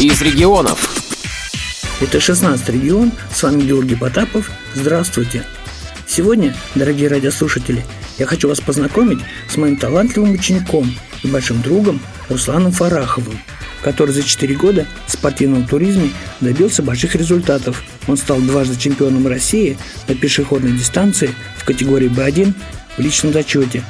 из регионов. Это 16 регион, с вами Георгий Потапов. Здравствуйте. Сегодня, дорогие радиослушатели, я хочу вас познакомить с моим талантливым учеником и большим другом Русланом Фараховым, который за 4 года в спортивном туризме добился больших результатов. Он стал дважды чемпионом России на пешеходной дистанции в категории Б1 в личном зачете.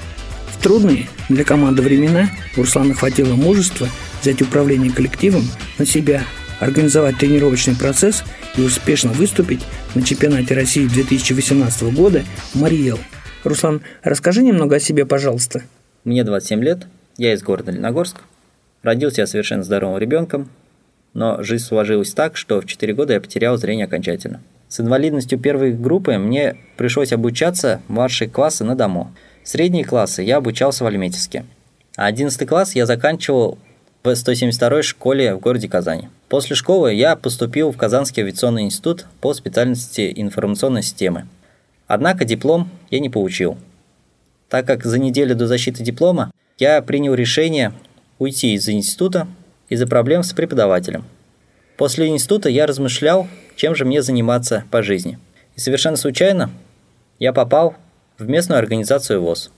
В трудные для команды времена у Руслана хватило мужества взять управление коллективом на себя, организовать тренировочный процесс и успешно выступить на чемпионате России 2018 года в Мариэл. Руслан, расскажи немного о себе, пожалуйста. Мне 27 лет, я из города Леногорск. Родился я совершенно здоровым ребенком, но жизнь сложилась так, что в 4 года я потерял зрение окончательно. С инвалидностью первой группы мне пришлось обучаться младшие классы на дому. Средние классы я обучался в Альметьевске. А 11 класс я заканчивал в 172-й школе в городе Казани. После школы я поступил в Казанский авиационный институт по специальности информационной системы. Однако диплом я не получил. Так как за неделю до защиты диплома я принял решение уйти из института из-за проблем с преподавателем. После института я размышлял, чем же мне заниматься по жизни. И совершенно случайно я попал в местную организацию ВОЗ –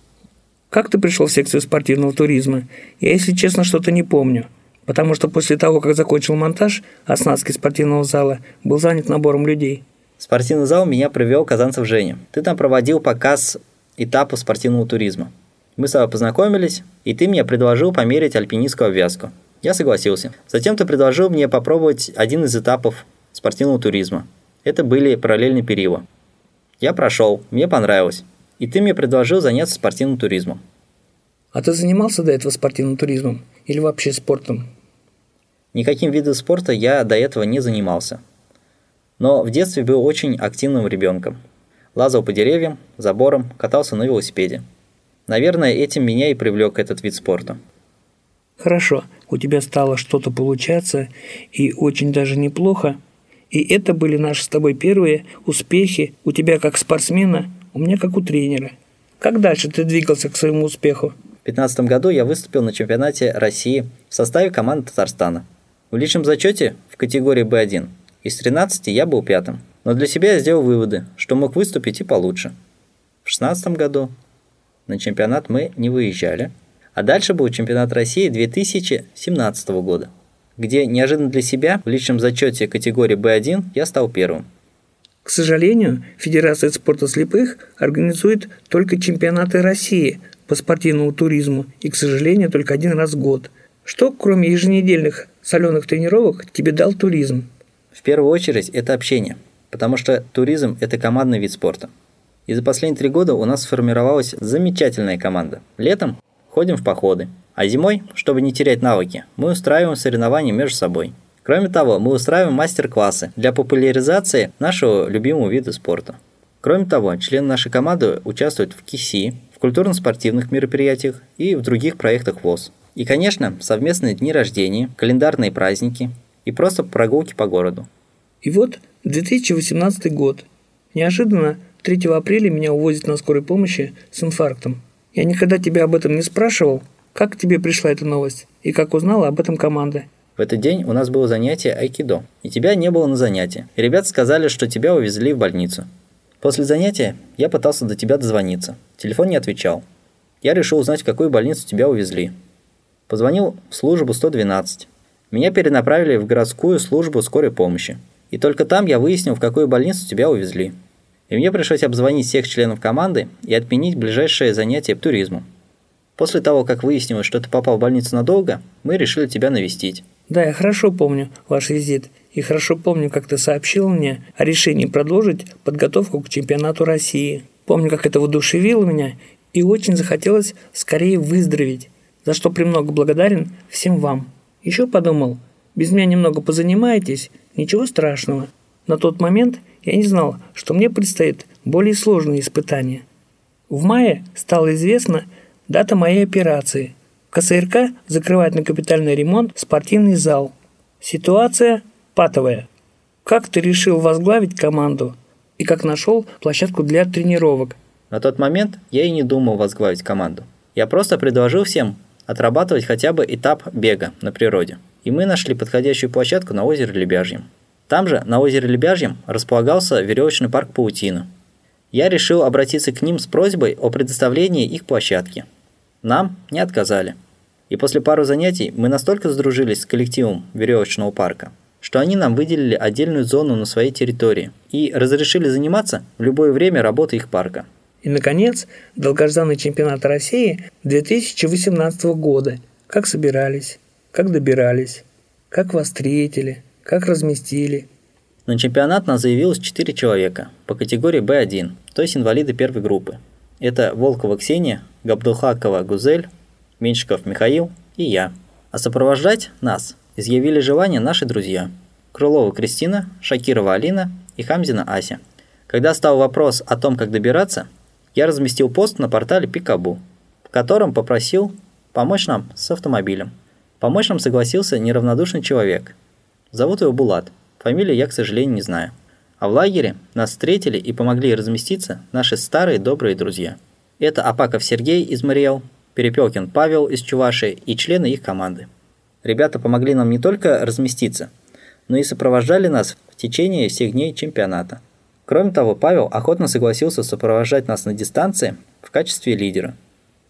как ты пришел в секцию спортивного туризма? Я, если честно, что-то не помню. Потому что после того, как закончил монтаж, оснастки спортивного зала был занят набором людей. спортивный зал меня привел Казанцев Женя. Ты там проводил показ этапа спортивного туризма. Мы с тобой познакомились, и ты мне предложил померить альпинистскую обвязку. Я согласился. Затем ты предложил мне попробовать один из этапов спортивного туризма. Это были параллельные периоды. Я прошел, мне понравилось и ты мне предложил заняться спортивным туризмом. А ты занимался до этого спортивным туризмом или вообще спортом? Никаким видом спорта я до этого не занимался. Но в детстве был очень активным ребенком. Лазал по деревьям, заборам, катался на велосипеде. Наверное, этим меня и привлек этот вид спорта. Хорошо, у тебя стало что-то получаться, и очень даже неплохо. И это были наши с тобой первые успехи у тебя как спортсмена у меня как у тренера. Как дальше ты двигался к своему успеху? В 2015 году я выступил на чемпионате России в составе команды Татарстана. В личном зачете в категории B1 из 13 я был пятым. Но для себя я сделал выводы, что мог выступить и получше. В 2016 году на чемпионат мы не выезжали, а дальше был чемпионат России 2017 года, где неожиданно для себя в личном зачете категории B1 я стал первым. К сожалению, Федерация спорта слепых организует только чемпионаты России по спортивному туризму и, к сожалению, только один раз в год. Что, кроме еженедельных соленых тренировок, тебе дал туризм? В первую очередь это общение, потому что туризм – это командный вид спорта. И за последние три года у нас сформировалась замечательная команда. Летом ходим в походы, а зимой, чтобы не терять навыки, мы устраиваем соревнования между собой – Кроме того, мы устраиваем мастер-классы для популяризации нашего любимого вида спорта. Кроме того, члены нашей команды участвуют в КИСИ, в культурно-спортивных мероприятиях и в других проектах ВОЗ. И, конечно, совместные дни рождения, календарные праздники и просто прогулки по городу. И вот 2018 год. Неожиданно 3 апреля меня увозят на скорой помощи с инфарктом. Я никогда тебя об этом не спрашивал. Как к тебе пришла эта новость? И как узнала об этом команда? В этот день у нас было занятие айкидо, и тебя не было на занятии. И ребята сказали, что тебя увезли в больницу. После занятия я пытался до тебя дозвониться. Телефон не отвечал. Я решил узнать, в какую больницу тебя увезли. Позвонил в службу 112. Меня перенаправили в городскую службу скорой помощи. И только там я выяснил, в какую больницу тебя увезли. И мне пришлось обзвонить всех членов команды и отменить ближайшее занятие по туризму. После того, как выяснилось, что ты попал в больницу надолго, мы решили тебя навестить. Да, я хорошо помню ваш визит и хорошо помню, как ты сообщил мне о решении продолжить подготовку к чемпионату России. Помню, как это воодушевило меня и очень захотелось скорее выздороветь, за что премного благодарен всем вам. Еще подумал, без меня немного позанимаетесь, ничего страшного. На тот момент я не знал, что мне предстоит более сложные испытания. В мае стало известно дата моей операции – КСРК закрывает на капитальный ремонт спортивный зал. Ситуация патовая. Как ты решил возглавить команду и как нашел площадку для тренировок? На тот момент я и не думал возглавить команду. Я просто предложил всем отрабатывать хотя бы этап бега на природе. и мы нашли подходящую площадку на озере Лебяжьем. Там же, на озере Лебяжьем, располагался веревочный парк «Паутина». Я решил обратиться к ним с просьбой о предоставлении их площадки. Нам не отказали. И после пары занятий мы настолько сдружились с коллективом веревочного парка, что они нам выделили отдельную зону на своей территории и разрешили заниматься в любое время работы их парка. И, наконец, долгожданный чемпионат России 2018 года. Как собирались, как добирались, как вас встретили, как разместили. На чемпионат нас заявилось 4 человека по категории Б1, то есть инвалиды первой группы. Это Волкова Ксения, Габдулхакова Гузель, Меньшиков Михаил и я. А сопровождать нас изъявили желание наши друзья – Крылова Кристина, Шакирова Алина и Хамзина Ася. Когда стал вопрос о том, как добираться, я разместил пост на портале Пикабу, в котором попросил помочь нам с автомобилем. Помочь нам согласился неравнодушный человек. Зовут его Булат, фамилию я, к сожалению, не знаю. А в лагере нас встретили и помогли разместиться наши старые добрые друзья. Это Апаков Сергей из Мариэл, Перепелкин Павел из Чувашии и члены их команды. Ребята помогли нам не только разместиться, но и сопровождали нас в течение всех дней чемпионата. Кроме того, Павел охотно согласился сопровождать нас на дистанции в качестве лидера,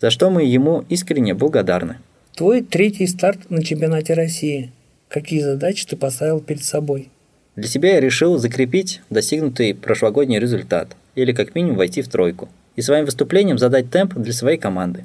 за что мы ему искренне благодарны. Твой третий старт на чемпионате России. Какие задачи ты поставил перед собой? Для себя я решил закрепить достигнутый прошлогодний результат, или как минимум войти в тройку, и своим выступлением задать темп для своей команды.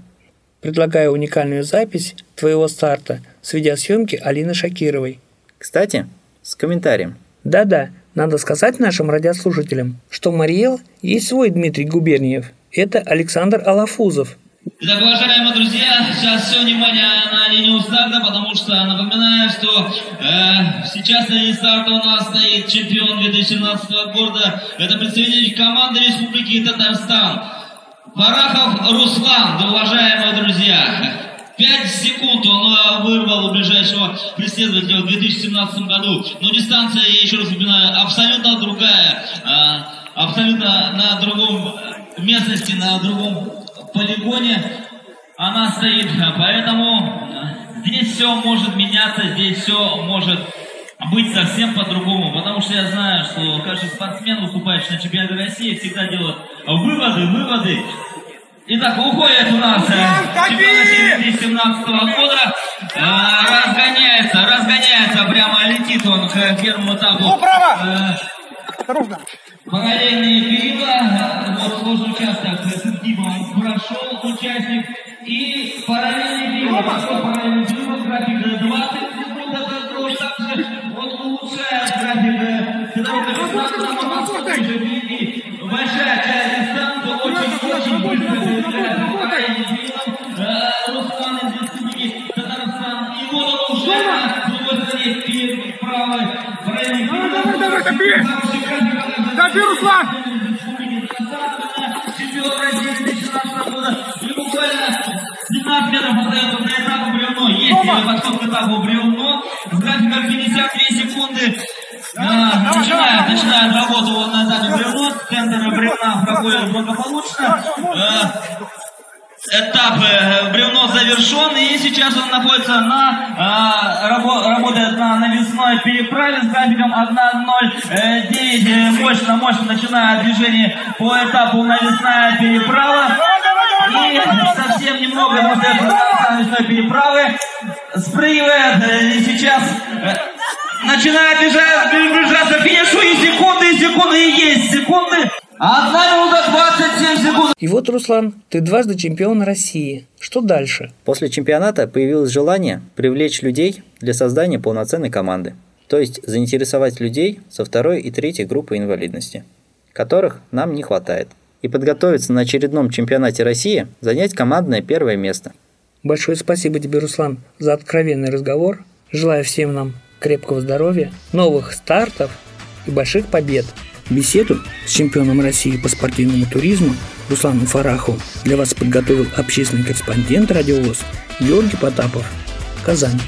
Предлагаю уникальную запись твоего старта с видеосъемки Алины Шакировой. Кстати, с комментарием. Да-да, надо сказать нашим радиослушателям, что Мариэл есть свой Дмитрий Губерниев. Это Александр Алафузов. Итак, уважаемые друзья, сейчас все внимание на линию старта, потому что напоминаю, что э, сейчас на линии старта у нас стоит чемпион 2017 года. Это представитель команды Республики Татарстан. Фарахов Руслан, уважаемые друзья. 5 секунд он э, вырвал у ближайшего преследователя в 2017 году. Но дистанция, я еще раз напоминаю, абсолютно другая. Э, абсолютно на другом местности, на другом полигоне она стоит. Поэтому э, здесь все может меняться, здесь все может быть совсем по-другому, потому что я знаю, что каждый спортсмен, выступающий на чемпионате России, всегда делает выводы, выводы. Итак, уходит у нас э, чемпионат 2017 года, э, разгоняется, разгоняется, прямо летит он к первому этапу. Ну, право! Осторожно! Параллельные перила, вот сложный участок с изгибом прошел участник, и параллельные перила, Давай, Топи, Руслан! Чемпион России 2016 года. И буквально 15 метров остается до этапа бревно. Есть подход к этапу бревно. С графиком 52 секунды. А, начинает, начинает работу он на этапе бревно. Центр бревна проходит благополучно. А, этап бревно завершен, и сейчас он находится на, э, рабо, работает на навесной переправе с графиком 1.09. Мощно, мощно начинает движение по этапу навесная переправа. И совсем немного этого навесной переправы спрыгивает, и сейчас начинает бежать, приближаться к финишу, и секунды, и секунды, и есть секунды. Одна минута 27 секунд. И вот, Руслан, ты дважды чемпион России. Что дальше? После чемпионата появилось желание привлечь людей для создания полноценной команды. То есть заинтересовать людей со второй и третьей группы инвалидности, которых нам не хватает. И подготовиться на очередном чемпионате России занять командное первое место. Большое спасибо тебе, Руслан, за откровенный разговор. Желаю всем нам крепкого здоровья, новых стартов и больших побед. Беседу с чемпионом России по спортивному туризму Русланом Фараховым для вас подготовил общественный корреспондент «Радиовоз» Георгий Потапов. Казань.